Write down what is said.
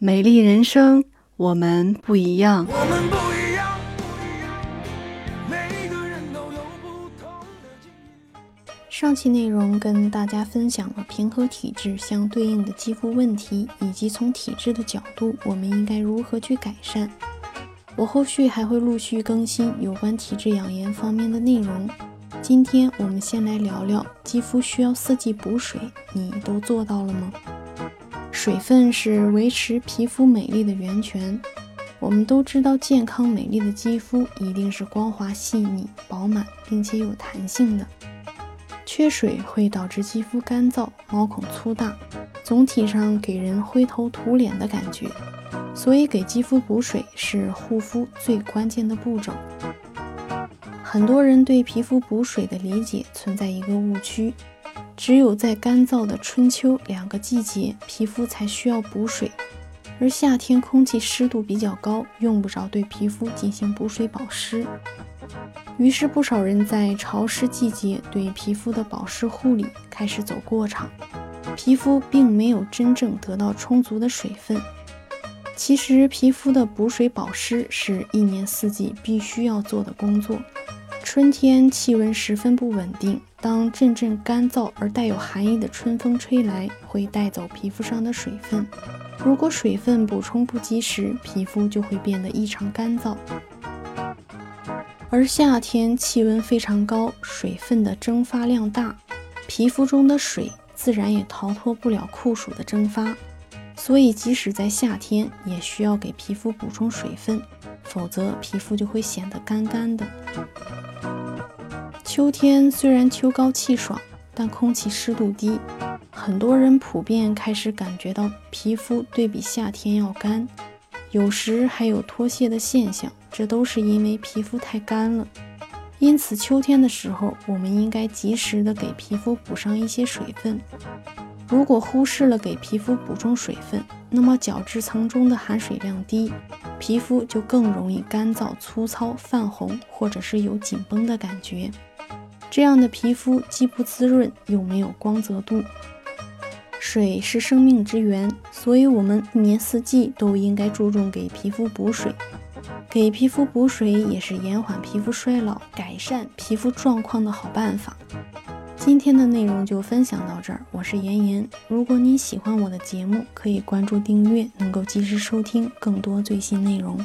美丽人生，我们不一样。我们不一样，不一样，每个人都有不同的境遇。上期内容跟大家分享了平和体质相对应的肌肤问题，以及从体质的角度，我们应该如何去改善。我后续还会陆续更新有关体质养颜方面的内容。今天我们先来聊聊肌肤需要四季补水，你都做到了吗？水分是维持皮肤美丽的源泉。我们都知道，健康美丽的肌肤一定是光滑细腻、饱满，并且有弹性的。缺水会导致肌肤干燥、毛孔粗大，总体上给人灰头土脸的感觉。所以，给肌肤补水是护肤最关键的步骤。很多人对皮肤补水的理解存在一个误区。只有在干燥的春秋两个季节，皮肤才需要补水，而夏天空气湿度比较高，用不着对皮肤进行补水保湿。于是，不少人在潮湿季节对皮肤的保湿护理开始走过场，皮肤并没有真正得到充足的水分。其实，皮肤的补水保湿是一年四季必须要做的工作。春天气温十分不稳定，当阵阵干燥而带有寒意的春风吹来，会带走皮肤上的水分。如果水分补充不及时，皮肤就会变得异常干燥。而夏天气温非常高，水分的蒸发量大，皮肤中的水自然也逃脱不了酷暑的蒸发。所以，即使在夏天，也需要给皮肤补充水分，否则皮肤就会显得干干的。秋天虽然秋高气爽，但空气湿度低，很多人普遍开始感觉到皮肤对比夏天要干，有时还有脱屑的现象，这都是因为皮肤太干了。因此，秋天的时候，我们应该及时的给皮肤补上一些水分。如果忽视了给皮肤补充水分，那么角质层中的含水量低，皮肤就更容易干燥、粗糙、泛红，或者是有紧绷的感觉。这样的皮肤既不滋润，又没有光泽度。水是生命之源，所以我们一年四季都应该注重给皮肤补水。给皮肤补水也是延缓皮肤衰老、改善皮肤状况的好办法。今天的内容就分享到这儿，我是妍妍。如果你喜欢我的节目，可以关注订阅，能够及时收听更多最新内容。